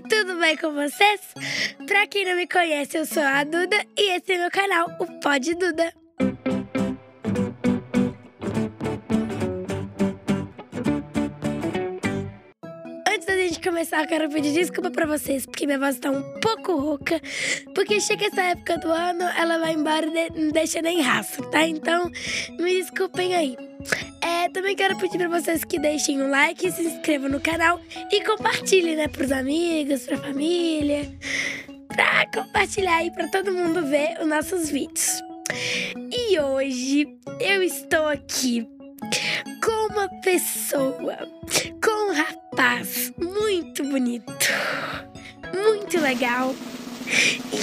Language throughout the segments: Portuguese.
tudo bem com vocês? Pra quem não me conhece, eu sou a Duda e esse é meu canal, o Pod Duda. Antes da gente começar, eu quero pedir desculpa pra vocês, porque minha voz tá um pouco rouca. Porque chega essa época do ano, ela vai embora e não deixa nem rastro, tá? Então, me desculpem aí. É, também quero pedir pra vocês que deixem um like, se inscrevam no canal e compartilhem, né, pros amigos, pra família. Pra compartilhar aí pra todo mundo ver os nossos vídeos. E hoje eu estou aqui com uma pessoa, com um rapaz muito bonito, muito legal.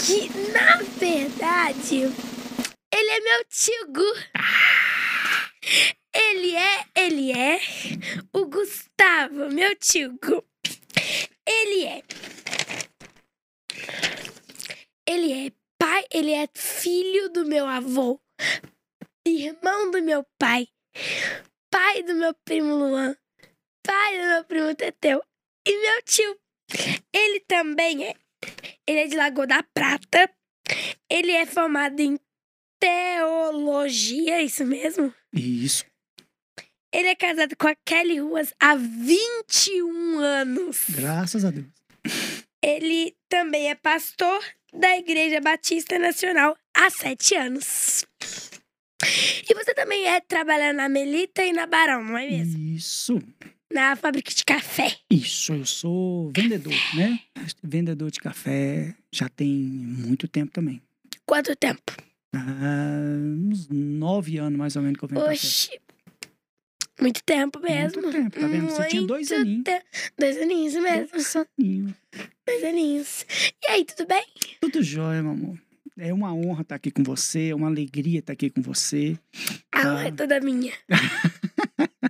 E na verdade, ele é meu tio Gu. Ele é, ele é o Gustavo, meu tio. Ele é. Ele é pai, ele é filho do meu avô, irmão do meu pai, pai do meu primo Luan, pai do meu primo Teteu e meu tio. Ele também é. Ele é de Lagoa da Prata. Ele é formado em teologia, é isso mesmo? Isso. Ele é casado com a Kelly Ruas há 21 anos. Graças a Deus. Ele também é pastor da Igreja Batista Nacional há sete anos. E você também é trabalhar na Melita e na Barão, não é mesmo? Isso. Na fábrica de café. Isso. Eu sou vendedor, né? Vendedor de café já tem muito tempo também. Quanto tempo? Ah, uns nove anos mais ou menos que eu vendo café. Muito tempo mesmo. Muito tempo, tá vendo? Você tinha dois Muito aninhos. te- Dois aninhos mesmo. Dois aninhos. Dois aninhos. E aí, tudo bem? Tudo jóia, meu amor. É uma honra estar aqui com você, é uma alegria estar aqui com você. A Ah. honra é toda minha.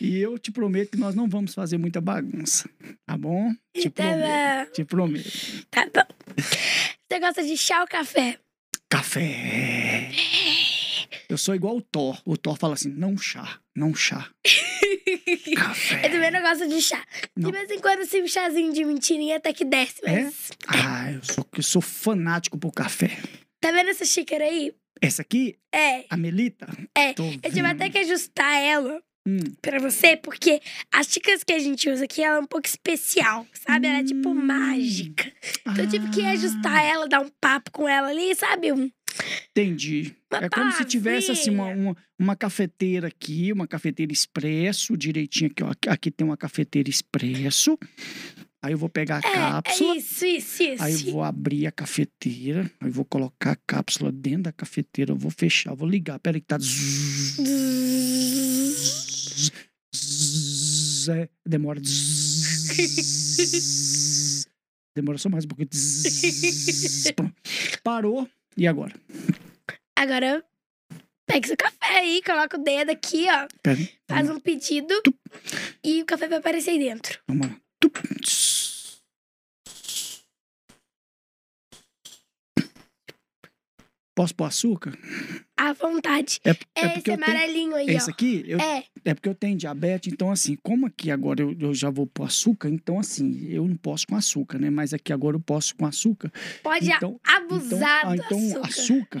E eu te prometo que nós não vamos fazer muita bagunça, tá bom? Te Tá prometo. bom. Te prometo. Tá bom. Você gosta de chá ou café? Café. Eu sou igual o Thor. O Thor fala assim: não chá, não chá. Eu Café. também não gosto de chá. Não. De vez em quando, assim, um chazinho de mentirinha até que desce, É? mas... Ah, eu sou, eu sou fanático por café. Tá vendo essa xícara aí? Essa aqui, É, a Melita? É, Tô eu tive até que ajustar ela Hum, pra você, porque as xícaras que a gente usa aqui, ela é um pouco especial, sabe? Ela é tipo Hum. mágica. Então eu tive que ajustar ela, dar um papo com ela ali, sabe? Um- Entendi. Uma é como se tivesse assim uma, uma, uma cafeteira aqui, uma cafeteira expresso, direitinho aqui, ó. Aqui- tem uma cafeteira expresso. Aí eu vou pegar a É, cápsula. é isso, isso, isso. Aí eu vou abrir a cafeteira, aí eu vou colocar a cápsula dentro da cafeteira, eu vou fechar, eu vou ligar. Peraí que tá. é, demora. demora só mais um pouquinho. Parou. E agora? Agora, pega seu café aí, coloca o dedo aqui, ó. Peraí. Faz um pedido e o café vai aparecer aí dentro. Vamos lá. Tup, Posso pôr açúcar? À vontade. É, É, é esse porque eu tenho. amarelinho aí, Esse ó. aqui, eu, É, É porque eu tenho diabetes, então assim, como aqui agora eu, eu já vou pôr açúcar, então assim, eu não posso com açúcar, né? Mas aqui agora eu posso com açúcar. pode então, abusar então, ah, do então açúcar. açúcar.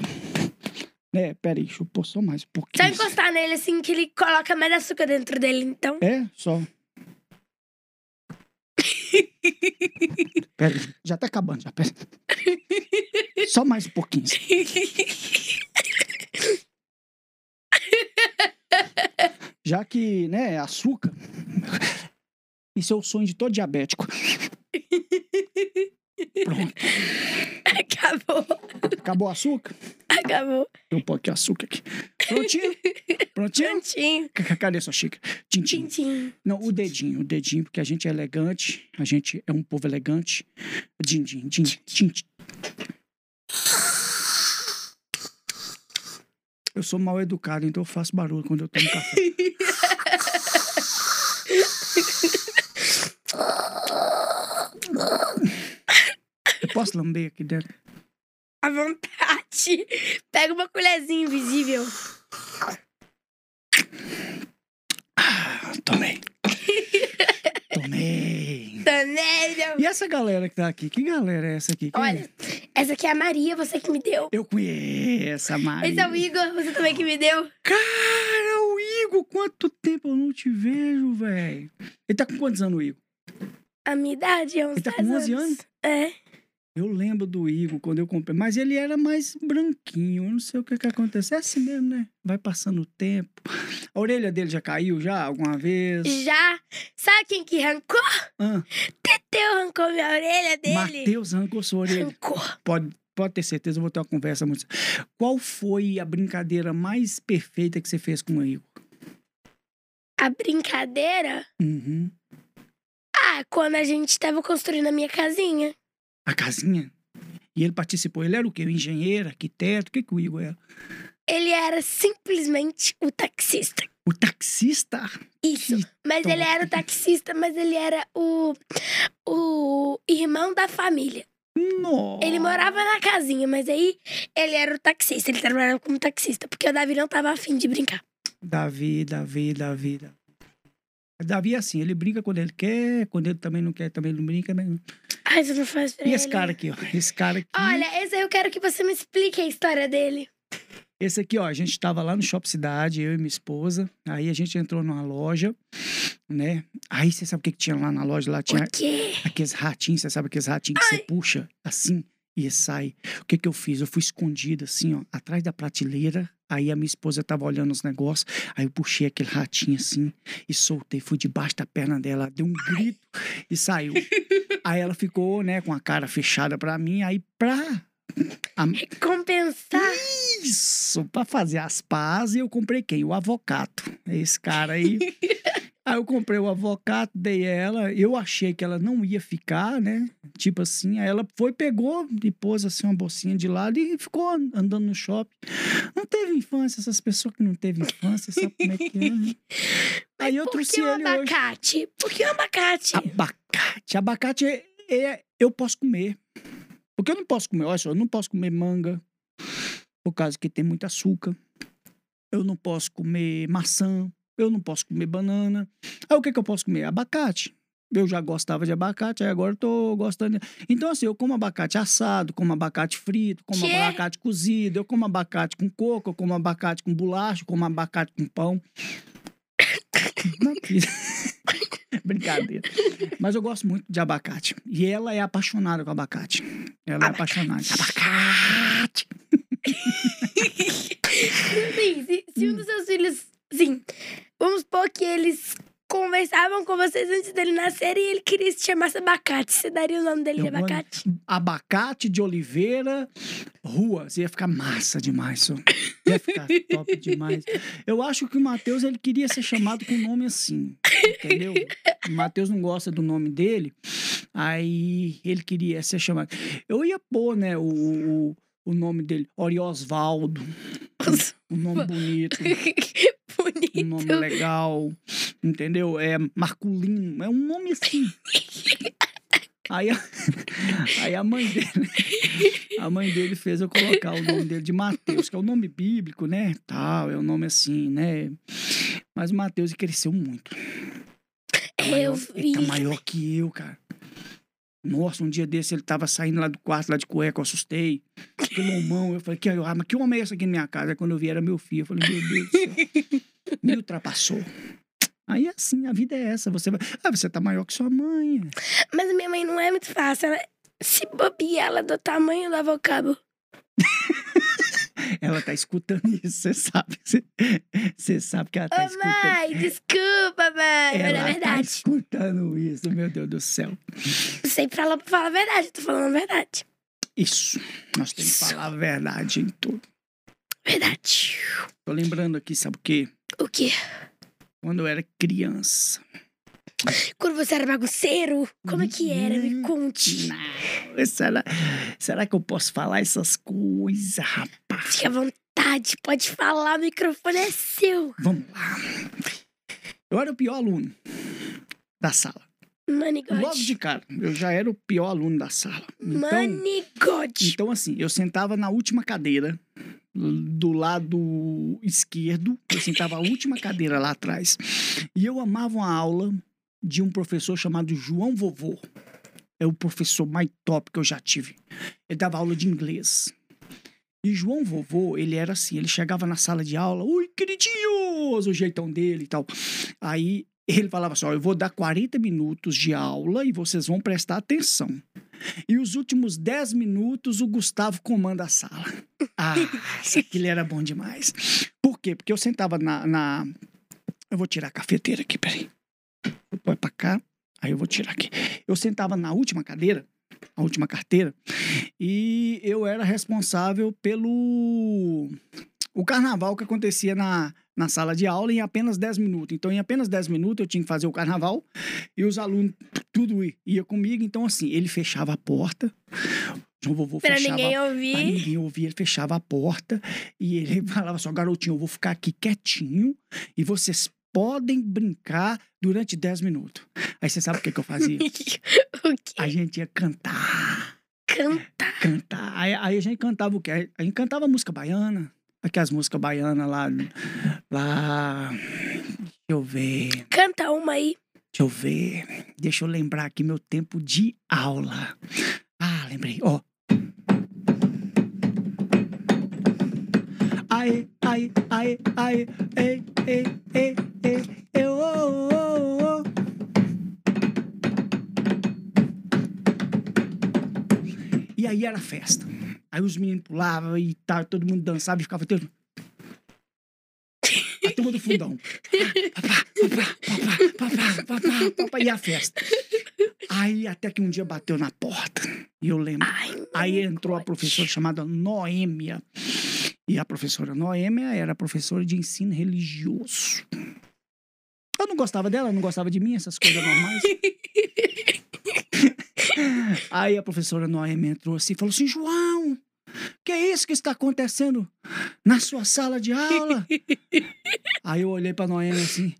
É, peraí, deixa eu pôr só mais um Só pouquinho. encostar nele assim que ele coloca mais açúcar dentro dele, então. É, só. Peraí, já tá acabando, já, peraí. Só mais um pouquinho. Já que, né, açúcar. Isso é o sonho de todo diabético. Pronto. Acabou, Acabou o açúcar? acabou. Eu pôr aqui o açúcar aqui. Prontinho? Prontinho? Prontinho. Cadê sua xícara? Tintim. Tintim. Não, o dedinho, o dedinho, porque a gente é elegante, a gente é um povo elegante. Din, din, din, din, din. Eu sou mal educado, então eu faço barulho quando eu tomo café. Eu posso lamber aqui dentro? À vontade. Pega uma colherzinha invisível. Ah, tomei. tomei. Também. E essa galera que tá aqui? Que galera é essa aqui? Quem é? Essa aqui é a Maria, você que me deu. Eu conheço a Maria. Esse é o Igor, você também que me deu. Cara, o Igor, quanto tempo eu não te vejo, velho. Ele tá com quantos anos, o Igor? A minha idade é uns Ele tá 10 com 11 anos? É. Eu lembro do Igor quando eu comprei, mas ele era mais branquinho. Eu não sei o que que aconteceu. É assim mesmo, né? Vai passando o tempo. A orelha dele já caiu já alguma vez? Já. Sabe quem que arrancou? Ah, Teteu arrancou minha orelha dele. Matheus arrancou sua orelha. Arrancou. Pode, pode ter certeza, eu vou ter uma conversa muito. Qual foi a brincadeira mais perfeita que você fez com o Igor? A brincadeira? Uhum. Ah, quando a gente tava construindo a minha casinha. A casinha? E ele participou. Ele era o quê? O engenheiro, arquiteto? O que, que o Igor era? Ele era simplesmente o taxista. O taxista? Isso. Que Mas top. ele era o taxista, mas ele era o, o irmão da família. Nossa. Ele morava na casinha, mas aí ele era o taxista. Ele trabalhava como taxista, porque o Davi não tava afim de brincar. Davi, Davi, Davi. Davi. É assim, ele brinca quando ele quer, quando ele também não quer, também não brinca. Mas... Ai, não faz pra E esse ele. cara aqui, ó. Esse cara aqui. Olha, esse aí eu quero que você me explique a história dele. Esse aqui, ó, a gente tava lá no Shop Cidade, eu e minha esposa. Aí a gente entrou numa loja, né? Aí você sabe o que, que tinha lá na loja? Lá tinha O quê? aqueles ratinhos, você sabe aqueles ratinhos que você puxa assim e sai. O que que eu fiz? Eu fui escondido assim, ó, atrás da prateleira. Aí a minha esposa tava olhando os negócios. Aí eu puxei aquele ratinho assim e soltei. Fui debaixo da perna dela, deu um grito e saiu. aí ela ficou, né, com a cara fechada pra mim. Aí pra. a- Compensar. isso, pra fazer as pazes, eu comprei quem? O avocado. Esse cara aí. aí eu comprei o avocado, dei ela. Eu achei que ela não ia ficar, né? Tipo assim, aí ela foi, pegou e pôs assim uma bolsinha de lado e ficou an- andando no shopping. Não teve infância, essas pessoas que não teve infância, sabe como é que é, né? Aí eu trouxe que o ele hoje. abacate? Por que o abacate? Abacate. Abacate é, é- eu posso comer. Porque eu não posso comer, olha só, eu não posso comer manga, por causa que tem muito açúcar. Eu não posso comer maçã, eu não posso comer banana. Aí o que, que eu posso comer? Abacate. Eu já gostava de abacate, aí agora eu tô gostando. de- Então, assim, eu como abacate assado, como abacate frito, como Quê? abacate cozido, eu como abacate com coco, eu como abacate com bolacha, eu como abacate com pão. Brincadeira. Mas eu gosto muito de abacate. E ela é apaixonada com abacate. Ela é apaixonada. Abacate! Sim, se, se um dos seus filhos. Sim. Vamos supor que eles conversavam com vocês antes dele nascer e ele queria se chamar abacate. Você daria o nome dele de Eu gosto- abacate? Abacate de Oliveira Rua. Você ia ficar massa demais, só. Ia ficar top demais. Eu acho que o Matheus ele queria ser chamado com um nome assim. Entendeu? O Matheus não gosta do nome dele. Aí ele queria ser chamado. Eu ia pôr, né, o, o, o nome dele, Oriosvaldo. Um nome bonito. um Bonito. nome legal, entendeu? É masculino, é um nome assim. Aí a, aí a mãe dele, a mãe dele fez eu colocar o nome dele de Mateus, que é o nome bíblico, né? Tal, é um nome assim, né? Mas o Mateus cresceu muito. Tá Eu maior- vi. Ele tá maior que eu, cara. Nossa, um dia desse ele tava saindo lá do quarto, lá de cueca, eu assustei. Aquele homão, eu falei, que, ah, mas que homem é esse aqui na minha casa? Aí quando eu vi, era meu filho. Eu falei, meu Deus do céu. Me ultrapassou. Aí assim, a vida é essa. Você vai. Ah, você tá maior que sua mãe. Mas minha mãe não é muito fácil. Ela, se bobear, ela é do tamanho do avocado. Ela tá escutando isso, você sabe. Você, sabe que ela tá Ô, escutando. mãe, desculpa, mãe. Mas Ela é tá verdade. escutando isso, meu Deus do céu. Sempre fala, fala a verdade, tô falando a verdade. Isso. Nós temos que falar a verdade em tudo. Verdade. Tô lembrando aqui, sabe o quê? O quê? Quando eu era criança. Quando você era bagunceiro, como é que era? Me Hum, conte. Não, será, será que eu posso falar essas coisas, rapaz? Fique à vontade, pode falar, o microfone é seu. Vamos lá. Eu era o pior aluno da sala. Manigode. Logo de cara, eu já era o pior aluno da sala. Então, Manigode. então assim, eu sentava na última cadeira, do lado esquerdo, eu sentava a última cadeira lá atrás. E eu amava uma aula de um professor chamado João Vovô. é o professor mais top que eu já tive. Ele dava aula de inglês. E João Vovô, ele era assim, ele chegava na sala de aula, ui, queridinhos, o jeitão dele e tal. Aí ele falava assim, ó, eu vou dar 40 minutos de aula e vocês vão prestar atenção. E os últimos 10 minutos o Gustavo comanda a sala. Ah, aquilo era bom demais. Por quê? Porque eu sentava na... na... Eu vou tirar a cafeteira aqui, peraí. Põe pra cá, aí eu vou tirar aqui. Eu sentava na última cadeira, a última carteira, e eu era responsável pelo o carnaval que acontecia na, na sala de aula em apenas 10 minutos. Então, em apenas 10 minutos, eu tinha que fazer o carnaval e os alunos, tudo ia comigo. Então, assim, ele fechava a porta. João Vovô Pra fechava ninguém Pra ouvir. ninguém ouvir, ele fechava a porta e ele falava só, garotinho, eu vou ficar aqui quietinho e vocês podem brincar durante 10 minutos. Aí você sabe o que, que eu fazia? o que? A gente ia cantar, Cantar. cantar. Aí, aí a gente cantava o quê? A gente cantava música baiana. Aquelas músicas baianas lá, lá... Deixa eu ver, Canta uma aí. deixa eu ver. Deixa eu lembrar aqui meu tempo de aula. Ah, lembrei, ó. Aê, aê, aê, aê, ei, ei, ei, ei, eu, oh, oh, oh. E aí era festa. Aí os meninos pulavam e tal, todo mundo dançava e ficava todo... A turma do fundão. Papá, papá, papá, papá, papá, papá, e a festa. Aí até que um dia bateu na porta. E eu lembro. Ai, Aí entrou a professora chamada Noêmia. E a professora Noêmia era professora de ensino religioso. Eu não gostava dela, não gostava de mim, essas coisas normais. Aí a professora Noêmia entrou assim e falou assim: João, que é isso que está acontecendo na sua sala de aula? Aí eu olhei pra Noêmia assim,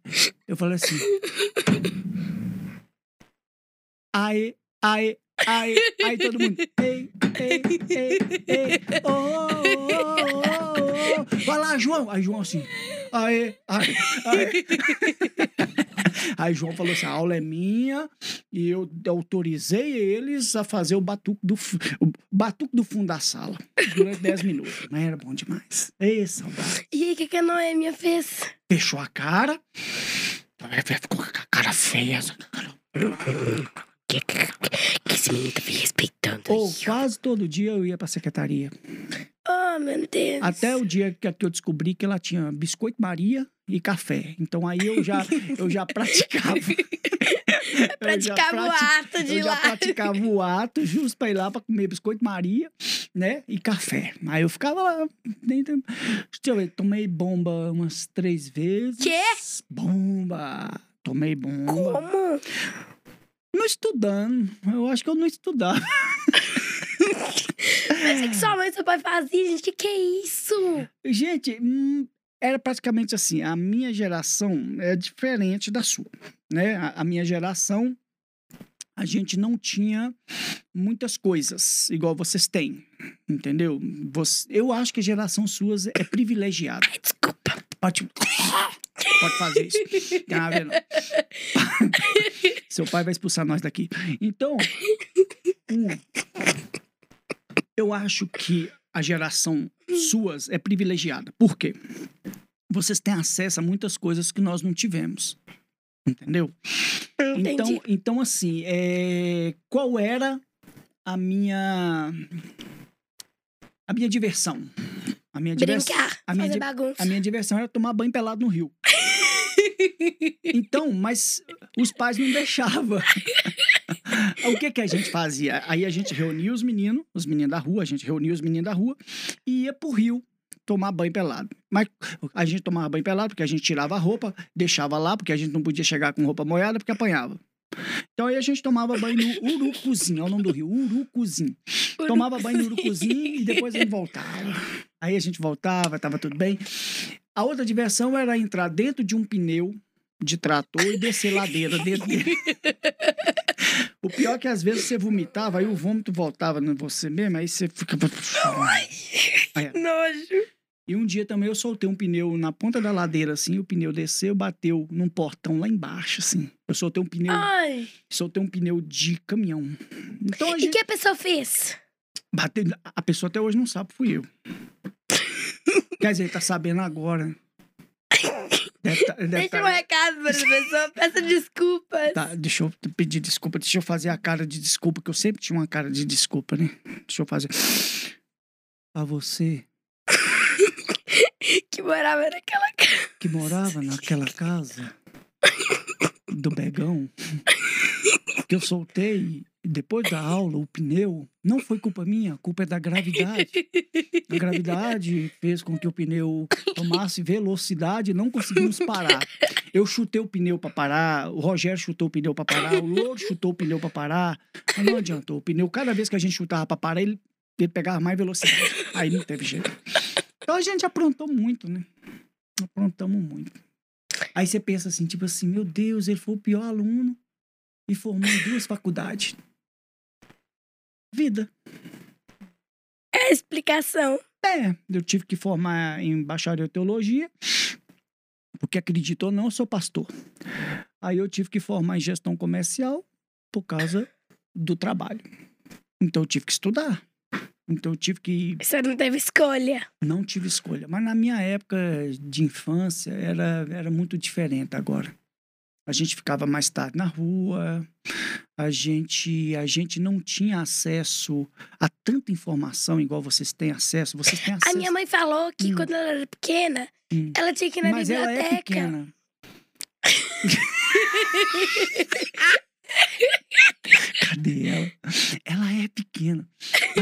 eu falei assim. Aí, aí, aí, aí todo mundo. Ei, ei, ei, ei, oh, oh, oh, oh. Vai lá, João. Aí João assim. Aí, aí, aí. Aí João falou assim: a aula é minha e eu autorizei eles a fazer o batuque do, o batuque do fundo da sala durante 10 minutos. Mas era bom demais. Ei, saudade. E aí, o que, que a Noêmia fez? Fechou a cara. Ficou com a cara feia. essa cara- Que, que, esse menino tá me respeitando Ou quase todo dia eu ia pra secretaria. Oh, meu Deus. Até o dia que eu descobri que ela tinha biscoito Maria e café. Então aí eu já, eu já praticava. Eu já Praticava o prati- ato de Eu ir já lá. praticava o ato justo pra ir lá pra comer biscoito Maria, né? E café. Aí eu ficava lá. Dentro... Deixa eu ver, tomei bomba umas três vezes. Quê? Bomba. Tomei bomba. Como? Não estudando. Eu acho que eu não estudava. Mas o que sua mãe e seu pai faziam, gente? Que é isso? Gente, hum, era praticamente assim. A minha geração é diferente da sua, né? A, a minha geração, a gente não tinha muitas coisas igual vocês têm, entendeu? Você- eu acho que a geração suas é privilegiada. Desculpa. Pode, pode fazer isso. Seu pai vai expulsar nós daqui. Então, eu acho que a geração suas é privilegiada. Por quê? Vocês têm acesso a muitas coisas que nós não tivemos. Entendeu? Entendi. Então, então assim, é, qual era a minha a minha diversão? A minha diversão, Brincar, a minha fazer di- bagunça. a minha diversão era tomar banho pelado no rio. Então, mas os pais não deixavam. o que que a gente fazia? Aí a gente reunia os meninos, os meninos da rua, a gente reunia os meninos da rua e ia pro rio tomar banho pelado. Mas a gente tomava banho pelado porque a gente tirava a roupa, deixava lá, porque a gente não podia chegar com roupa molhada porque apanhava. Então aí a gente tomava banho no Urucuzinho, é o nome do rio, Urucuzinho. Tomava banho no Urucuzinho e depois a gente voltava. Aí a gente voltava, tava tudo bem. A outra diversão era entrar dentro de um pneu de trator e descer ladeira dentro dele. O pior é que às vezes você vomitava, aí o vômito voltava em você mesmo, aí você ficava. Aí, Nojo. E um dia também eu soltei um pneu na ponta da ladeira, assim, o pneu desceu, bateu num portão lá embaixo, assim. Eu soltei um pneu, Ai. soltei um pneu de caminhão. Então a E gente que a pessoa fez? bateu, a pessoa até hoje não sabe, fui eu. Quer dizer, tá sabendo agora. Deve tá- deve Deixa tá- um recado para essa pessoa. Peça desculpas. Tá, deixa eu pedir desculpa, deixa eu fazer a cara de desculpa, que eu sempre tinha uma cara de desculpa, né? Deixa eu fazer. A você Que morava naquela casa. que morava naquela casa do Begão, que eu soltei depois da aula o pneu, não foi culpa minha, a culpa é da gravidade. A gravidade fez com que o pneu tomasse velocidade e não conseguimos parar. Eu chutei o pneu para parar, o Rogério chutou o pneu para parar, o Louro chutou o pneu para parar, mas não adiantou. O pneu, cada vez que a gente chutava para parar, ele, ele pegava mais velocidade. Aí não teve jeito. Então a gente aprontou muito, né? Aprontamos muito. Aí você pensa assim, tipo assim, meu Deus, ele foi o pior aluno e formou em duas faculdades. Vida. É a explicação. É, eu tive que formar em bacharel em teologia, porque acredito ou não, eu sou pastor. Aí eu tive que formar em gestão comercial por causa do trabalho. Então eu tive que estudar. Então eu tive que Você não teve escolha. não tive escolha. Mas na minha época de infância era, era muito diferente agora. A gente ficava mais tarde na rua, a gente, a gente não tinha acesso a tanta informação igual vocês têm acesso. Vocês têm acesso. A minha mãe falou que Hum. quando ela era pequena, Hum. ela tinha que ir na Mas ela biblioteca. é pequena. Cadê ela? Ela é pequena.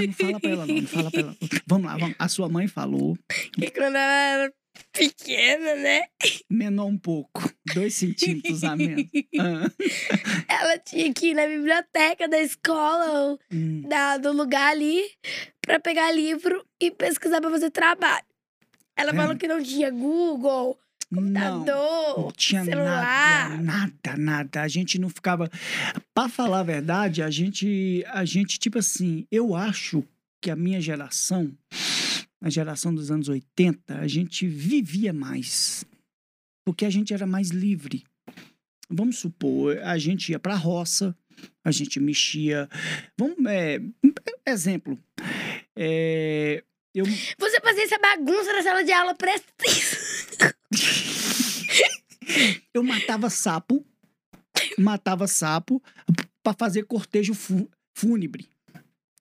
Não fala pra ela, não. Não fala pra ela. Vamos lá, vamos. A sua mãe falou, Que quando ela era pequena, né? menor um pouco. Dois centímetros a menos. Ah. Ela tinha que ir na biblioteca da escola Hum. da, do lugar ali pra pegar livro e pesquisar pra fazer trabalho. Ela É. falou que não tinha Google. Computador, Não tinha celular. nada, nada, nada. A gente não ficava. Pra falar a verdade, a gente, a gente, tipo assim, eu acho que a minha geração, a geração dos anos 80, a gente vivia mais. Porque a gente era mais livre. Vamos supor, a gente ia pra roça, a gente mexia. Vamos, é, exemplo. É, eu, Você fazia essa bagunça na sala de aula, presta atenção. eu matava sapo, matava sapo para fazer cortejo fu- fúnebre.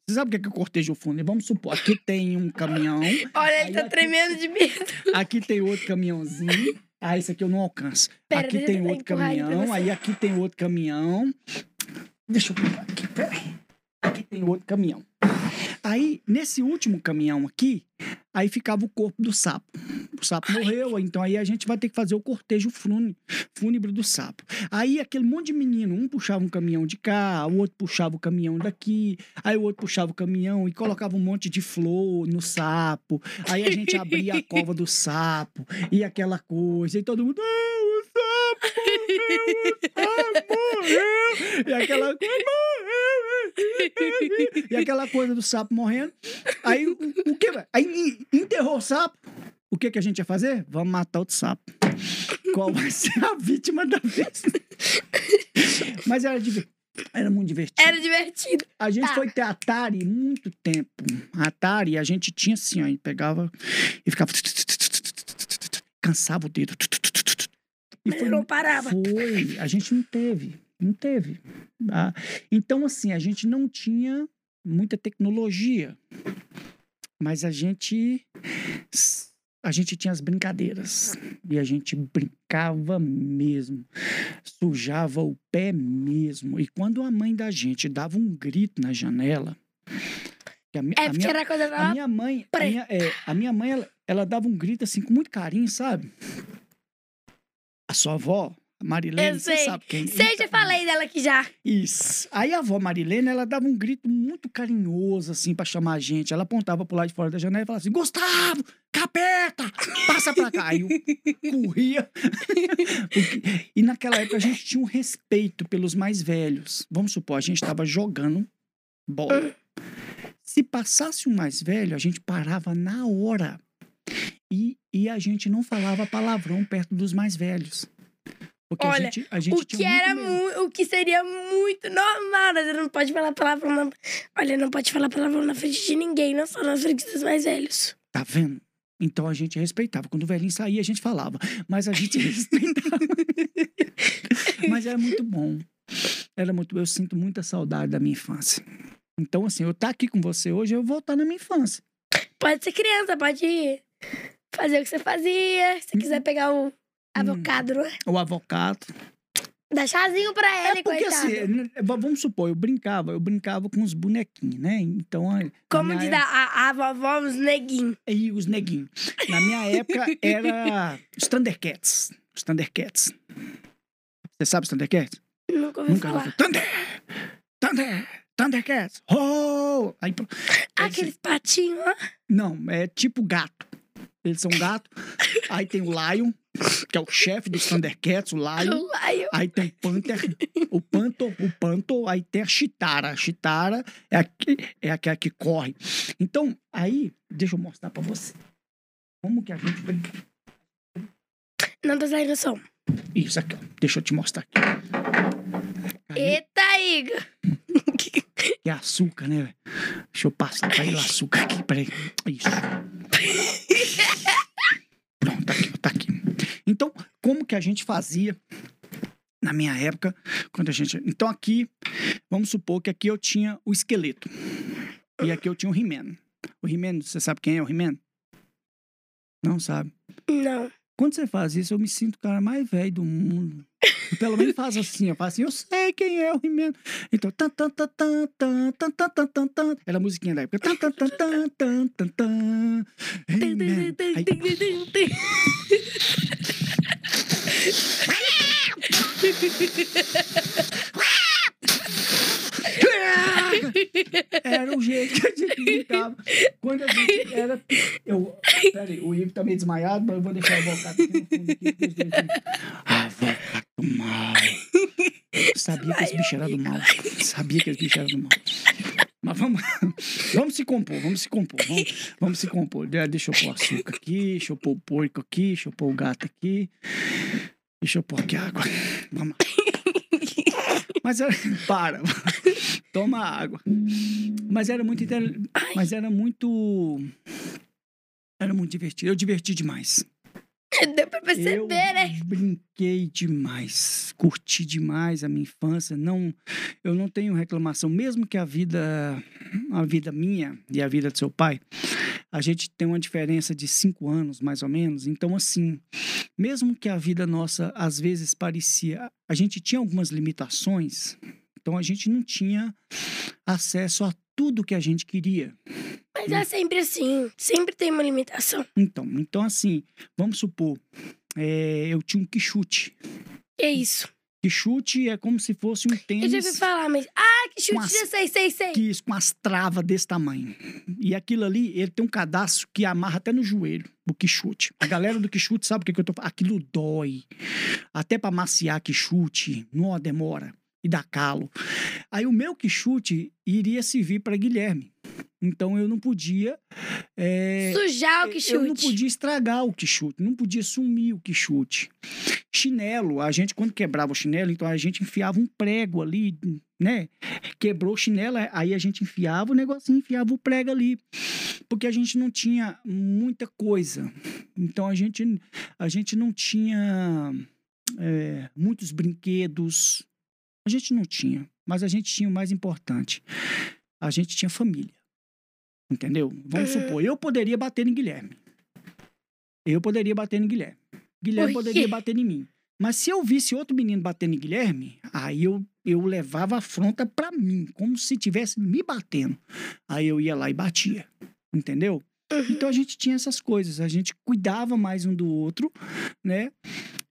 Você sabe o que é, que é cortejo fúnebre? Vamos supor, aqui tem um caminhão, Olha, ele tá aqui- tremendo de medo. aqui tem outro caminhãozinho. Ah, esse aqui eu não alcanço. Pera, aqui tem outro caminhão, aí aqui tem outro caminhão. Deixa eu pegar aqui, peraí. Aqui tem outro caminhão. Aí, nesse último caminhão aqui, aí ficava o corpo do sapo. O sapo morreu, então aí a gente vai ter que fazer o cortejo fúne- fúnebre do sapo. Aí aquele monte de menino, um puxava um caminhão de cá, o outro puxava o caminhão daqui, aí o outro puxava o caminhão e colocava um monte de flor no sapo. Aí a gente abria a cova do sapo e aquela coisa, e todo mundo, ah, o sapo morreu, o sapo morreu, e aquela coisa, morreu, e aquela coisa do sapo morrendo. Aí o, o que? Aí en- enterrou o sapo. O que, que a gente ia fazer? Vamos matar outro sapo. Qual vai ser a vítima da vez? Mas era, diver- era muito divertido. Era divertido. A gente Tá. foi ter Atari muito tempo. Atari, a gente tinha assim, ó, a gente pegava e ficava. Cansava o dedo. E Mas não parava. Foi. A gente não teve. Não teve. Ah, Então, assim, a gente não tinha muita tecnologia. Mas a gente. A gente tinha as brincadeiras. E a gente brincava mesmo. Sujava o pé mesmo. E quando a mãe da gente dava um grito na janela. a mi- É a minha- a coisa a minha mãe, a minha, é, a minha mãe, ela, ela dava um grito assim com muito carinho, sabe? A sua avó, Marilene, você sabe quem? Sei, já falei dela aqui já. Isso. Aí a avó Marilene, ela dava um grito muito carinhoso, assim, pra chamar a gente. Ela apontava pro lado de fora da janela e falava assim: Gustavo, capeta, passa pra cá. Aí eu corria. E naquela época a gente tinha um respeito pelos mais velhos. Vamos supor, a gente tava jogando bola. Se passasse um mais velho, a gente parava na hora. E, e a gente não falava palavrão perto dos mais velhos. Porque Olha, a gente, a gente O que, era o que seria muito normal? Você não pode falar palavrão na... Olha, não pode falar palavrão na frente de ninguém, não só na frente dos mais velhos. Tá vendo? Então a gente respeitava. Quando o velhinho saía, a gente falava. Mas a gente respeitava. Mas era muito bom. Era muito. Eu sinto muita saudade da minha infância. Então, assim, eu estar aqui com você hoje, eu vou estar na minha infância. Pode ser criança, pode fazer o que você fazia. Se você quiser pegar o avocado, né? O avocado. Dá chazinho pra ele, É porque coitado. assim, vamos supor, eu brincava, eu brincava com os bonequinhos, né? Então, Como diz a, a, a vovó, os neguinhos. E os neguinhos. Na minha época era os Thundercats. Os Thundercats. Você sabe os Thundercats? Nunca ouvi Nunca falar. ouviu. Thunder! Thunder! Thundercats! Oh! Aí, pro- Aqueles patinhos, ó. não, é tipo gato. Eles são gato. Aí tem o Lion, que é o chefe dos Thundercats, o Lion. Aí eu- Aí tem o Panther, o Panto, o Panto, aí tem a Chitara. A Chitara é, aqui, é aquela que corre. Então, aí, deixa eu mostrar pra você. Como que a gente brinca. Não saindo som. Isso aqui, ó. Deixa eu te mostrar aqui. Aí, Eita, Igor. é açúcar, né? velho? Deixa eu passar pra ele o açúcar aqui, peraí. Isso. Pronto, tá aqui, ó, tá aqui. Então, como que a gente fazia na minha época, quando a gente... Então aqui, vamos supor que aqui eu tinha o esqueleto. E aqui eu tinha o He-Man. O He-Man, você sabe quem é o He-Man? Não sabe. Não. Quando você faz isso, eu me sinto o cara mais velho do mundo. Pelo menos faz assim, eu faço assim, eu sei quem é o He-Man. Então, tan, tan, tan, tan, tan, tan, tan, tan, tan, tan. Era a musiquinha da época. Tan, tan, tan, tan, tan, tan, tan. He-Man. Aí, Era o jeito que a gente brincava. Quando a gente era. Eu, peraí, o Ivo tá meio desmaiado, mas eu vou deixar o avocado aqui no fundo. Aqui, aqui. avocado do mal. Sabia que esse bicho era do mal. Sabia que esse bicho era do mal. Mas vamos, vamos se compor, vamos se compor, vamos, vamos se compor. De- Deixa eu pôr açúcar aqui, deixa eu pôr o porco aqui, deixa eu pôr o gato aqui. Deixa eu pôr aqui água. Vamos lá. Mas era, para, toma água. Mas era muito inter... mas era muito era muito divertido. Eu diverti demais. Deu pra perceber, eu né? brinquei demais, curti demais a minha infância. Não, eu não tenho reclamação, mesmo que a vida, a vida minha e a vida do seu pai, a gente tem uma diferença de cinco anos, mais ou menos. Então, assim, mesmo que a vida nossa às vezes parecia, a gente tinha algumas limitações. Então, a gente não tinha acesso a tudo que a gente queria. Mas é sempre assim. Sempre tem uma limitação. Então, então assim, vamos supor, é, eu tinha um quichute. Que isso? Quichute é como se fosse um Eu já ouvi tênis falar, mas. Ah, que chute Com as- que, com as travas desse tamanho. E aquilo ali, ele tem um cadastro que amarra até no joelho, o quichute. A galera do quichute sabe o que, que eu tô falando? Aquilo dói. Até pra maciar quichute, não demora. E dá calo. Aí o meu quichute iria servir para Guilherme. Então eu não podia. é, Sujar o que Eu não chute. podia estragar o quichute, não podia sumir o quichute. Chinelo, a gente, quando quebrava o chinelo, então a gente enfiava um prego ali, né? Quebrou o chinelo, aí a gente enfiava o negocinho, enfiava o prego ali. Porque a gente não tinha muita coisa. Então a gente, a gente não tinha é, muitos brinquedos. A gente não tinha. Mas a gente tinha o mais importante. A gente tinha família. Entendeu? Vamos Uhum. supor, eu poderia bater em Guilherme. Eu poderia bater em Guilherme. Guilherme poderia bater em mim. Mas se eu visse outro menino batendo em Guilherme, aí eu, eu levava a afronta pra mim, como se tivesse me batendo. Aí eu ia lá e batia. Entendeu? Então a gente tinha essas coisas, a gente cuidava mais um do outro, né?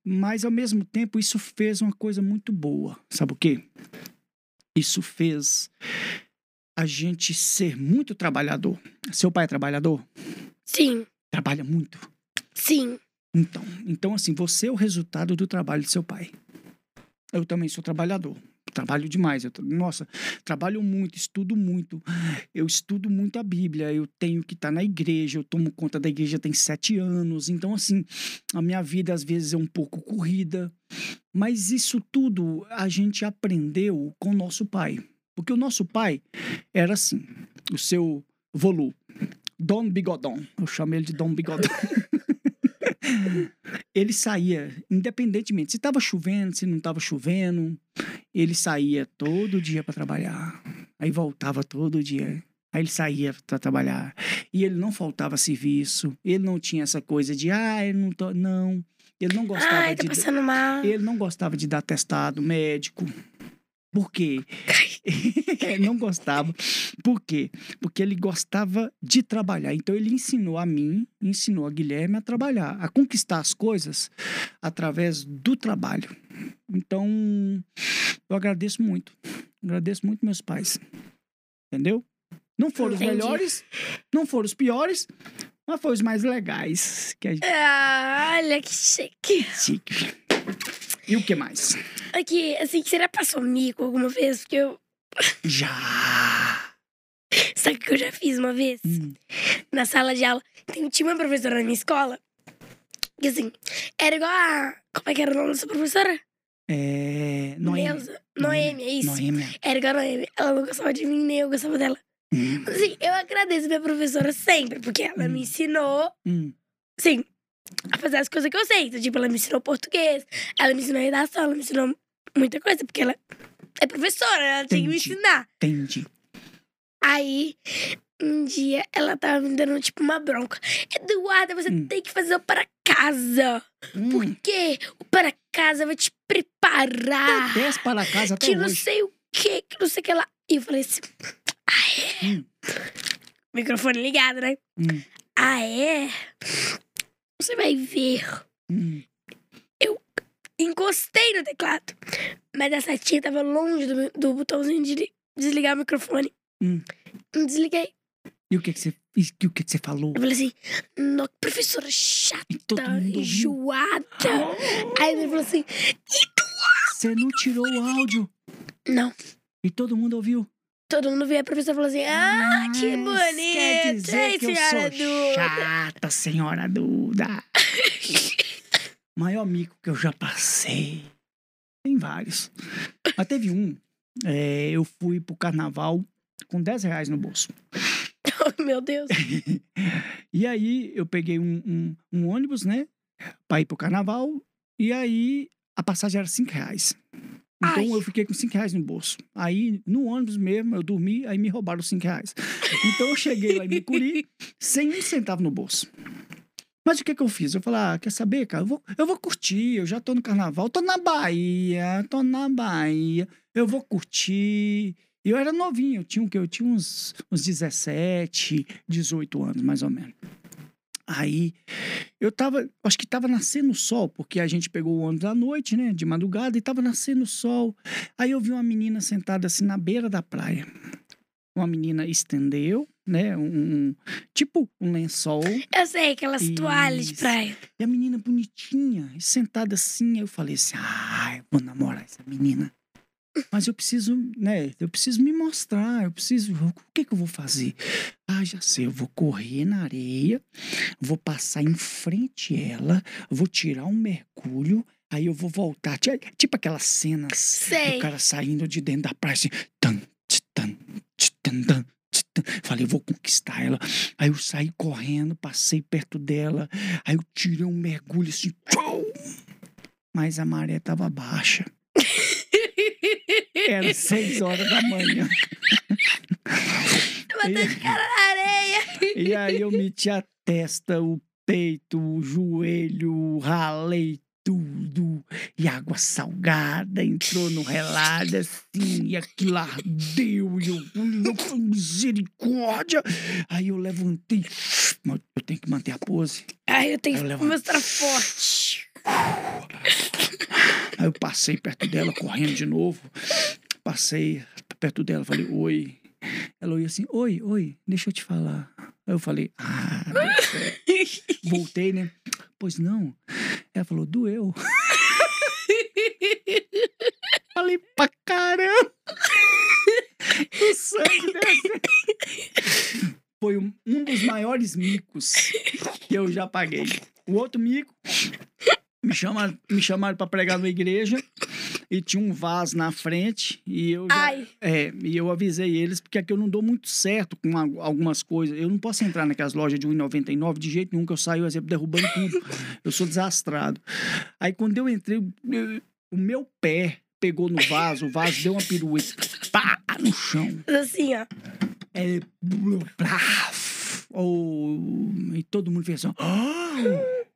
Mas ao mesmo tempo isso fez uma coisa muito boa. Sabe o quê? Isso fez a gente ser muito trabalhador. Seu pai é trabalhador? Sim, Trabalha muito. sim. Então, então assim, você é o resultado do trabalho do seu pai. Eu também sou trabalhador. Trabalho demais. Eu, nossa, trabalho muito, estudo muito. Eu estudo muito a Bíblia. Eu tenho que estar na igreja. Eu tomo conta da igreja tem sete anos. Então, assim, a minha vida às vezes é um pouco corrida. Mas isso tudo a gente aprendeu com o nosso pai. Porque o nosso pai era assim, o seu Volu, Dom Bigodon. Eu chamo ele de Dom Bigodon. ele saía, independentemente se estava chovendo, se não estava chovendo, ele saía todo dia para trabalhar. Aí voltava todo dia. Aí ele saía para trabalhar. E ele não faltava serviço. Ele não tinha essa coisa de, ah, eu não tô. Não. Ele não gostava Ai, tá de. Ele não gostava de dar testado médico. Por quê? ele não gostava. Por quê? Porque ele gostava de trabalhar. Então ele ensinou a mim, ensinou a Guilherme a trabalhar, a conquistar as coisas através do trabalho. Então, eu agradeço muito. Agradeço muito meus pais. Entendeu? Não foram os Entendi. melhores, não foram os piores, mas foram os mais legais que gente Ah, olha que chique. chique. E o que mais? Aqui, assim, você já passou mico alguma vez? Porque eu. Já. Sabe o que eu já fiz uma vez? Hum. Na sala de aula. Tem, tinha uma professora na minha escola. Que assim, era igual a. Como é que era o nome dessa professora? É. Noêmia. Neuza. Noêmia, isso. Noêmia. Era igual a Noêmia. Ela não gostava de mim, nem eu gostava dela. Hum. Mas, assim, eu agradeço minha professora sempre, porque ela me Hum. ensinou, Hum. sim, a fazer as coisas que eu sei. Então, tipo, ela me ensinou português, ela me ensinou redação, ela me ensinou muita coisa, porque ela é professora, ela tem que me ensinar. Entendi. Aí, um dia, ela tava me dando, tipo, uma bronca. Eduarda, você Hum. tem que fazer o para casa. Hum. Porque o para casa vai te preparar. Desce para casa até que não hoje. sei o que, que não sei o que lá. E eu falei assim, ah, é? Hum. Microfone ligado, né? Hum. Ah, é? Você vai ver. Hum. Encostei no teclado. Mas essa tia tava longe do, do botãozinho de li- desligar o microfone. Hum. Desliguei. E o que que você, e o que que você falou? Eu falei assim, "No, que professora chata, enjoada. Aí ele falou assim, Você não tirou o áudio não. e todo mundo ouviu. Todo mundo veio, a professora falou assim, ah, que Mas bonito, Quer dizer que eu sou Duda? chata, senhora Duda. Maior mico que eu já passei. Tem vários. Mas teve um. é, eu fui pro carnaval com 10 reais no bolso. Meu Deus. E aí eu peguei um, um- um ônibus, né? Pra ir pro carnaval. E aí a passagem era 5 reais. Então Ai. eu fiquei com 5 reais no bolso. Aí no ônibus mesmo, eu dormi, aí me roubaram os 5 reais. Então eu cheguei lá em Micuri sem um centavo no bolso. Mas o que que eu fiz? Eu falei, ah, quer saber, cara? Eu vou, eu vou curtir, eu já tô no carnaval, tô na Bahia, tô na Bahia, eu vou curtir. Eu era novinho, eu tinha o quê? Eu tinha uns, uns 17, 18 anos, mais ou menos. Aí, eu tava, acho que tava nascendo o sol, porque a gente pegou o ônibus à noite, né, de madrugada, e tava nascendo o sol. Aí eu vi uma menina sentada assim na beira da praia. Uma menina estendeu, né, um, um- tipo um lençol, Eu sei, aquelas toalhas de praia. e a menina bonitinha, e sentada assim, eu falei assim: "Ah, eu vou namorar essa menina". Mas eu preciso, né? Eu preciso me mostrar, eu preciso. O que que eu vou fazer? Ah, já sei, eu vou correr na areia, vou passar em frente a ela, vou tirar um mergulho, aí eu vou voltar. Ti- Tipo aquelas cenas Sei. do cara saindo de dentro da praia assim. Tan, Falei, eu vou conquistar ela. Aí eu saí correndo, passei perto dela, aí eu tirei um mergulho assim. tchau! Mas a maré tava baixa. Era seis horas da manhã. Bateu de cara na areia. E aí eu meti a testa, o peito, o joelho, ralei tudo. E água salgada entrou no relado assim, e aquilo ardeu. E eu, eu, misericórdia. Aí eu levantei. Mas eu tenho que manter a pose. Ai, eu tenho Eu que mostrar forte. Aí eu passei perto dela, correndo de novo. Passei perto dela, falei, oi. Ela olhou assim, oi, oi, deixa eu te falar. Aí eu falei, ah, voltei, né? Pois não. Ela falou, doeu. falei, pra caramba! O sangue dessa. Foi um, dos maiores micos que eu já paguei. O outro mico, me chama me chamaram pra pregar na igreja e tinha um vaso na frente e eu já, Ai, é, e eu avisei eles porque aqui eu não dou muito certo com algumas coisas. Eu não posso entrar naquelas lojas de 1,99 de jeito nenhum que eu saio exemplo derrubando tudo. Eu sou desastrado. Aí quando eu entrei, eu- o meu pé pegou no vaso, o vaso deu uma pirueta, pá, no chão. assim, ó. É, plaf, ou, e todo mundo fez assim, "Ah!"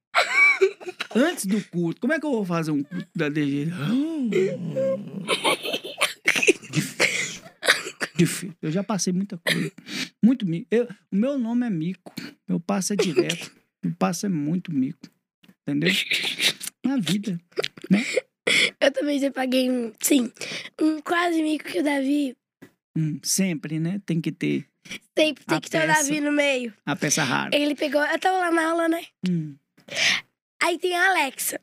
Antes do culto, como é que eu vou fazer um culto da DG? Difícil. Difícil. Eu já passei muita coisa. Muito mico. Eu- o meu nome é Mico. Meu passo é direto. Meu passo é muito mico. Entendeu? Na vida. Eu também já paguei um, sim, um quase mico que o Davi Hum, sempre, né? Tem que ter sempre tem A que ter o. Davi no meio. a peça rara. Ele pegou, eu tava lá na aula, né? Hum, Aí tem a Alexa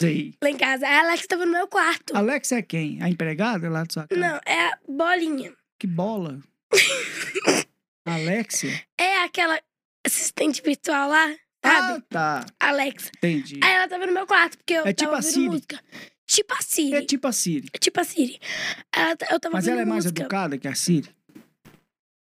sei. lá em casa. A Alexa tava no meu quarto. Alex é quem? A empregada lá do sua casa? Não, é a bolinha. Que bola. Alexia? É aquela assistente virtual lá, Ah, sabe? tá. Alexa. Entendi. Aí ela tava no meu quarto, porque eu É tipo tava a ouvindo Siri. música. Tipo a Siri. É tipo a Siri. Tipo a Siri. Ela, eu tava Mas ouvindo ela é mais música. educada que a Siri.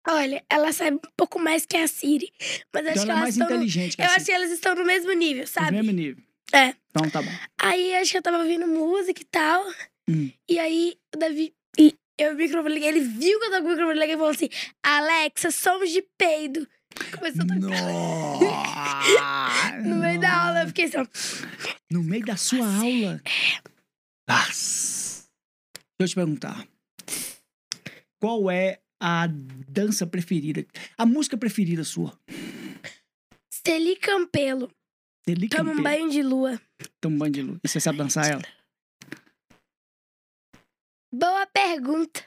Olha, ela sabe um pouco mais que a Siri. Mas acho Então que ela é elas mais estão. no- inteligente que Eu a acho que elas estão no mesmo nível, No sabe? mesmo nível. É. Então tá bom. Aí acho que eu tava ouvindo música e tal. Hum. E aí o Davi. E eu o microfone liguei, ele viu que eu tava com o microfone ligado e falou assim: Alexa, somos de peido. Começou a tocar. No meio da aula, eu fiquei assim. No meio da sua aula? Nossa. Deixa eu te perguntar. Qual é a dança preferida? A música preferida sua? Celi Campelo, Deli toma um banho de lua. Toma um banho de luz. E você sabe dançar ela? Boa pergunta.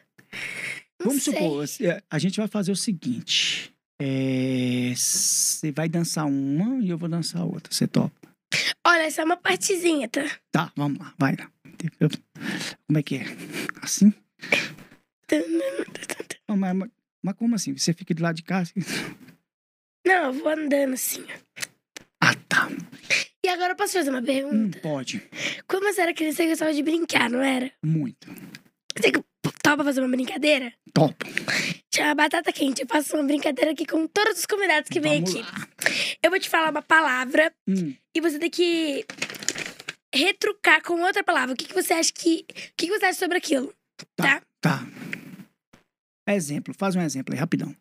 Não Vamos sei. supor, a gente vai fazer o seguinte. É, Você vai dançar uma e eu vou dançar outra. Você topa? Olha, essa é uma partezinha, tá? Tá, vamos lá. Vai lá. Como é que é? Assim? Não, mas, mas- como assim? Você fica de lado de cá? assim? Não, eu vou andando assim. Ah, tá. E agora eu posso fazer uma Hum, pergunta? pode. Quando você era criança, você gostava de brincar, não era? Muito. Você topa fazer uma brincadeira? Top. Chama batata quente. Eu faço uma brincadeira aqui com todos os convidados que vêm aqui. lá. Eu vou te falar uma palavra Hum, e você tem que retrucar com outra palavra. O que, que você acha que. O que, que você acha sobre aquilo? tá. Exemplo. Faz um exemplo aí, rapidão.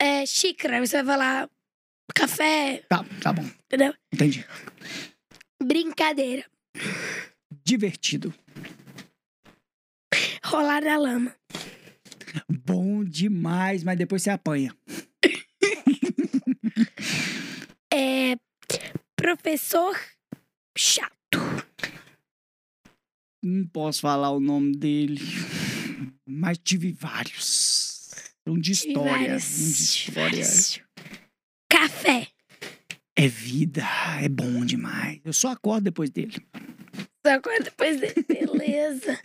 É xícara, você vai falar café, Tá, tá bom. entendeu? Entendi. Brincadeira. Divertido. Rolar na lama. Bom demais, mas depois você apanha. É. Professor chato. Não posso falar o nome dele. Mas tive vários. Um de história. vários. Um de história. Café. É vida. É bom demais. Eu só acordo depois dele. Só agora depois de... Beleza.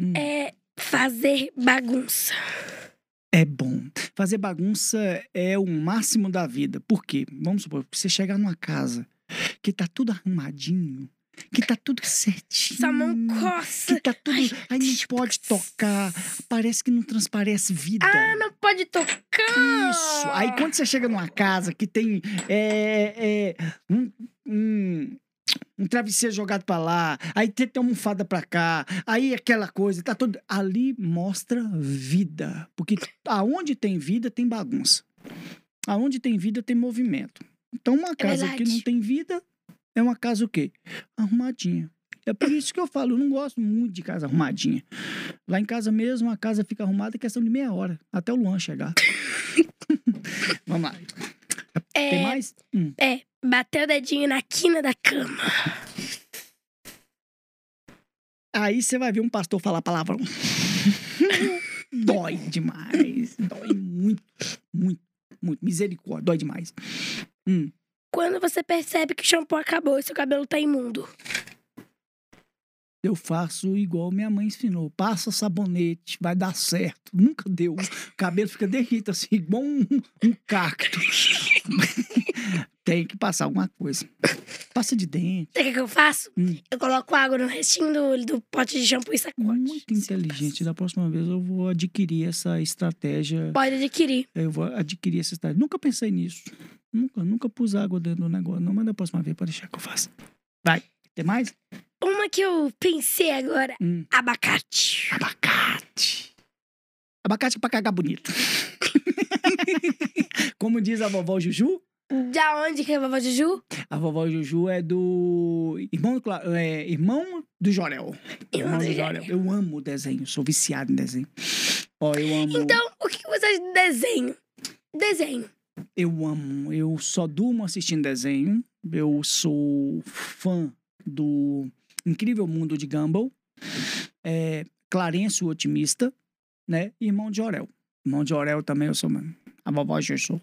Hum. É fazer bagunça. É bom. Fazer bagunça é o máximo da vida. Por quê? Vamos supor, você chegar numa casa que tá tudo arrumadinho, que tá tudo certinho. Sua mão coça. Que tá tudo. Ai, Aí não pode tocar. Parece que não transparece vida. Ah, não pode tocar. Isso. Aí quando você chega numa casa que tem é, é, um, um, um travesseiro jogado pra lá, aí tem, tem uma almofada pra cá, aí aquela coisa, tá tudo. Ali mostra vida. Porque aonde tem vida, tem bagunça. Aonde tem vida, tem movimento. Então, uma casa que verdade. não tem vida é uma casa o quê? Arrumadinha. É por isso que eu falo, eu não gosto muito de casa arrumadinha. Lá em casa mesmo, a casa fica arrumada em questão de meia hora, até o Luan chegar. Vamos lá. Tem É, mais? Hum. é, bater o dedinho na quina da cama. Aí você vai ver um pastor falar palavrão. dói demais. Dói muito, muito, muito. Misericórdia, dói demais. Hum. Quando você percebe que o shampoo acabou e seu cabelo tá imundo. Eu faço igual minha mãe ensinou. Passa sabonete, vai dar certo. Nunca deu. O cabelo fica derrito assim, igual um, um cacto. Tem que passar alguma coisa. Passa de dente. Sabe o que eu faço? Hum. Eu coloco água no restinho do, do pote de shampoo e sacode. Muito inteligente. Da próxima vez eu vou adquirir essa estratégia. Pode adquirir. Eu vou adquirir essa estratégia. Nunca pensei nisso. Nunca, nunca pus água dentro do negócio. Não, mas da próxima vez pode deixar que eu faça. Vai. Tem mais? Uma que eu pensei agora, Hum. abacate. Abacate. Abacate é pra cagar bonito. Como diz a vovó Juju, Da onde que é a vovó Juju? a vovó Juju é do irmão do, Cla- é, irmão do Jorel. Irmão do Jorel. Eu amo desenho, sou viciado em desenho. Ó, eu amo. Então, o que você acha de desenho? Desenho. Eu amo. Eu só durmo assistindo desenho. Eu sou fã do Incrível Mundo de Gumball. É, Clarence o Otimista, né? E Irmão de Jorel. Irmão de Jorel também eu sou, mano. A vovó Juju.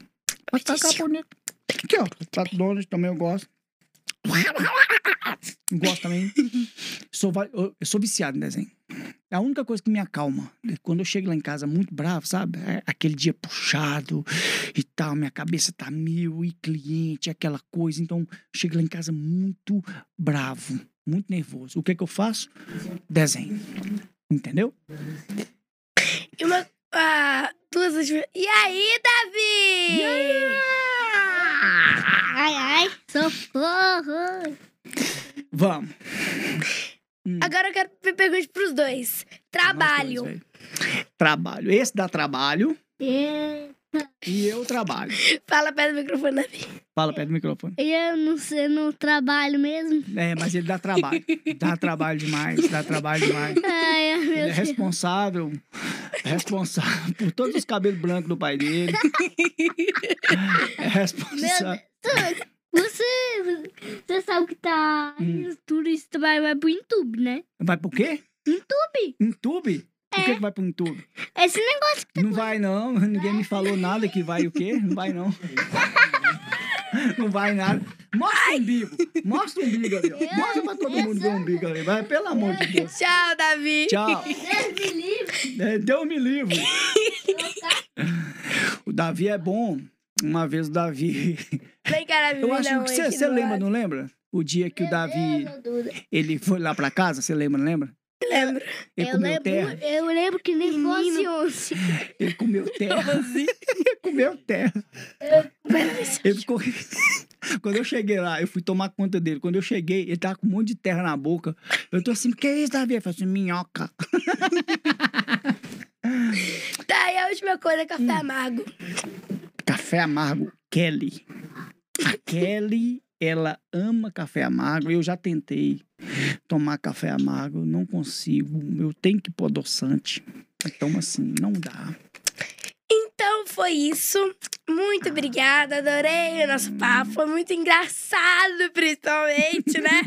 Vai ficar bonito. Aqui, ó. Pato Donald também eu gosto. Gosto também. Sou, eu sou viciado em desenho. É a única coisa que me acalma. é Quando eu chego lá em casa muito bravo, sabe? É aquele dia puxado e tal, minha cabeça tá mil e cliente, aquela coisa. Então, chego lá em casa muito bravo, muito nervoso. O que que eu faço? Desenho. Entendeu? E uma. Ah, duas últimas. E aí, Davi? Ai, ai, socorro. Vamos. Hum. Agora eu quero per- perguntas pros dois. Trabalho. Dois, velho. trabalho. Esse dá trabalho É, e eu trabalho. Fala perto do microfone, Davi. Fala perto do microfone. Eu não sei, não trabalho mesmo. É, mas ele dá trabalho. Dá trabalho demais, dá trabalho demais. Ai, meu Ele é Deus. responsável, responsável por todos os cabelos brancos do pai dele. É responsável. Você, você sabe que tá. Hum. Os turistas vai, vai pro YouTube, né? Vai pro quê? YouTube. Intube? Por É. que, que vai pro Intube? Esse negócio. Não vai, não. Ninguém me falou nada que vai o quê? Não vai, não. Não vai nada. Mostra o umbigo. Mostra o umbigo ali, ó. Mostra pra todo mundo ver o umbigo ali. Vai, pelo amor de Deus. Tchau, Davi. Tchau. Deus me livre. É, Deus me livre. O Davi é bom. Uma vez o Davi. Eu acho um que você lembra, não lembra? O dia que o Davi ele foi lá pra casa, você lembra, não lembra? Lembro. Ele Eu comeu lembro, terra. eu lembro que nem Menino. fosse ontem. Ele comeu terra. ele comeu terra. Ele ficou. Quando eu cheguei lá, eu fui tomar conta dele. Quando eu cheguei, ele tava com um monte de terra na boca. Eu tô assim, que é isso, Davi? Ele falou assim, minhoca. Tá, e a última coisa, café Hum. amargo. Café amargo, Kelly. A Kelly, ela ama café amargo. Eu já tentei tomar café amargo, não consigo. Eu tenho que pôr adoçante. Então, assim, não dá. Então foi isso. Muito obrigada, adorei o nosso papo. Foi muito engraçado, principalmente, né?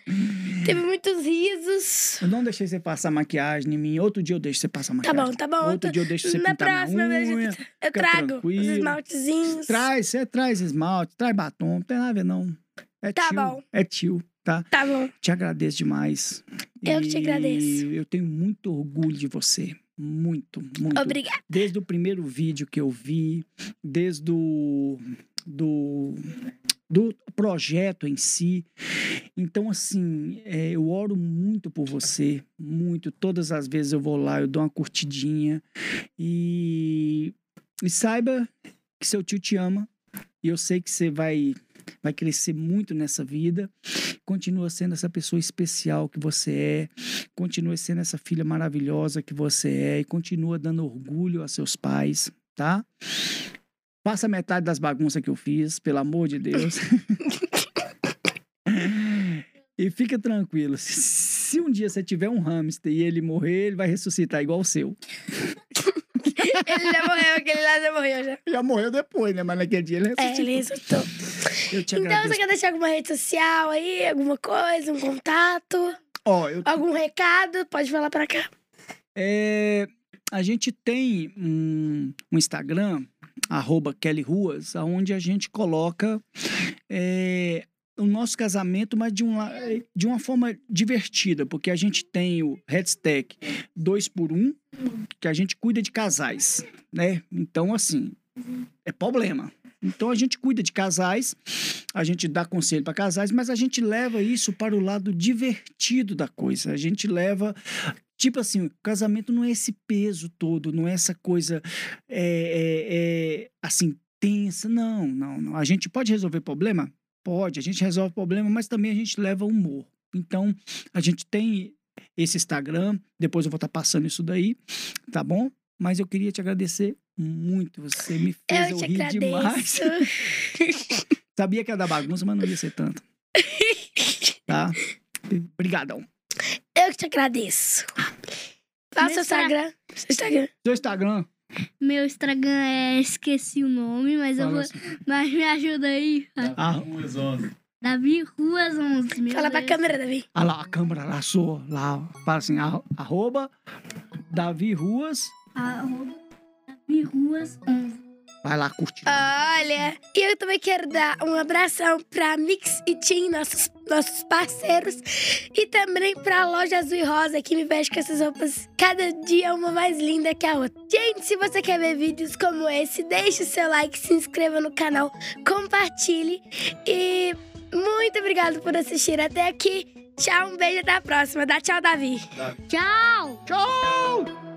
Teve muitos risos. Eu não deixei você passar maquiagem em mim. Outro dia eu deixo você passar Tá maquiagem. bom, tá bom. Outro dia eu deixo você Na pintar próxima vez eu- unha. eu fica trago os tranquilo. esmaltezinhos. Traz, você traz esmalte, traz batom, não tem nada a ver, não. É Tá tio, bom. É tio, tá? Tá bom. Te agradeço demais. Eu que te agradeço. E eu tenho muito orgulho de você. Muito, muito. Obrigada. Desde o primeiro vídeo que eu vi, desde o do, do projeto em si. Então, assim, é, eu oro muito por você, muito. Todas as vezes eu vou lá, eu dou uma curtidinha. E, e saiba que seu tio te ama. E eu sei que você vai, vai crescer muito nessa vida. Continua sendo essa pessoa especial que você é. Continua sendo essa filha maravilhosa que você é. E continua dando orgulho a seus pais, tá? Passa metade das bagunças que eu fiz, pelo amor de Deus. e fica tranquilo. Se, um dia você tiver um hamster e ele morrer, ele vai ressuscitar igual o seu. Ele já morreu, aquele lá já morreu já. Já morreu depois, né? Mas naquele dia ele É, ressuscitou. ele ressuscitou. Então, você quer deixar alguma rede social aí? Alguma coisa? Um contato? Ó, eu Algum recado? Pode falar pra cá. É, a gente tem um, um Instagram, arroba Kelly Ruas, onde a gente coloca é, o nosso casamento, mas de, um, la- de uma forma divertida, porque a gente tem o Headstack 2 por 1 que a gente cuida de casais, né? Então, assim, é problema. Então a gente cuida de casais, a gente dá conselho para casais, mas a gente leva isso para o lado divertido da coisa. A gente leva Tipo assim, o casamento não é esse peso todo, não é essa coisa é, é, é, assim, tensa. Não, não, não. A gente pode resolver problema? Pode, a gente resolve problema, mas também a gente leva humor. Então, a gente tem esse Instagram, depois eu vou estar passando isso daí, tá bom? Mas eu queria te agradecer muito. Você me fez Eu eu, te rir demais. agradeço. Sabia que ia dar bagunça, mas não ia ser tanto. Tá? Obrigadão. Eu que te agradeço. Fala Meu seu Instagram. Seu Instagram. Seu Instagram. Meu Instagram é. Esqueci o nome, mas eu fala vou. assim, Mas me ajuda aí. Ah. Ruas 11. Davi Ruas 11. Meu Fala pra Deus. câmera, Davi. ah lá, a câmera lá, sua, lá, fala assim, arro- arroba Davi Ruas, Arroba Davi Ruas 11. Vai lá curtir. Olha, e eu também quero dar um abração pra Mix e Tim, nossos, nossos parceiros, e também pra loja Azul e Rosa, que me veste com essas roupas cada dia uma mais linda que a outra. Gente, se você quer ver vídeos como esse, deixe o seu like, se inscreva no canal, compartilhe e muito obrigado por assistir até aqui. Tchau, um beijo até a próxima. Dá tchau, Davi. Tchau! Tchau!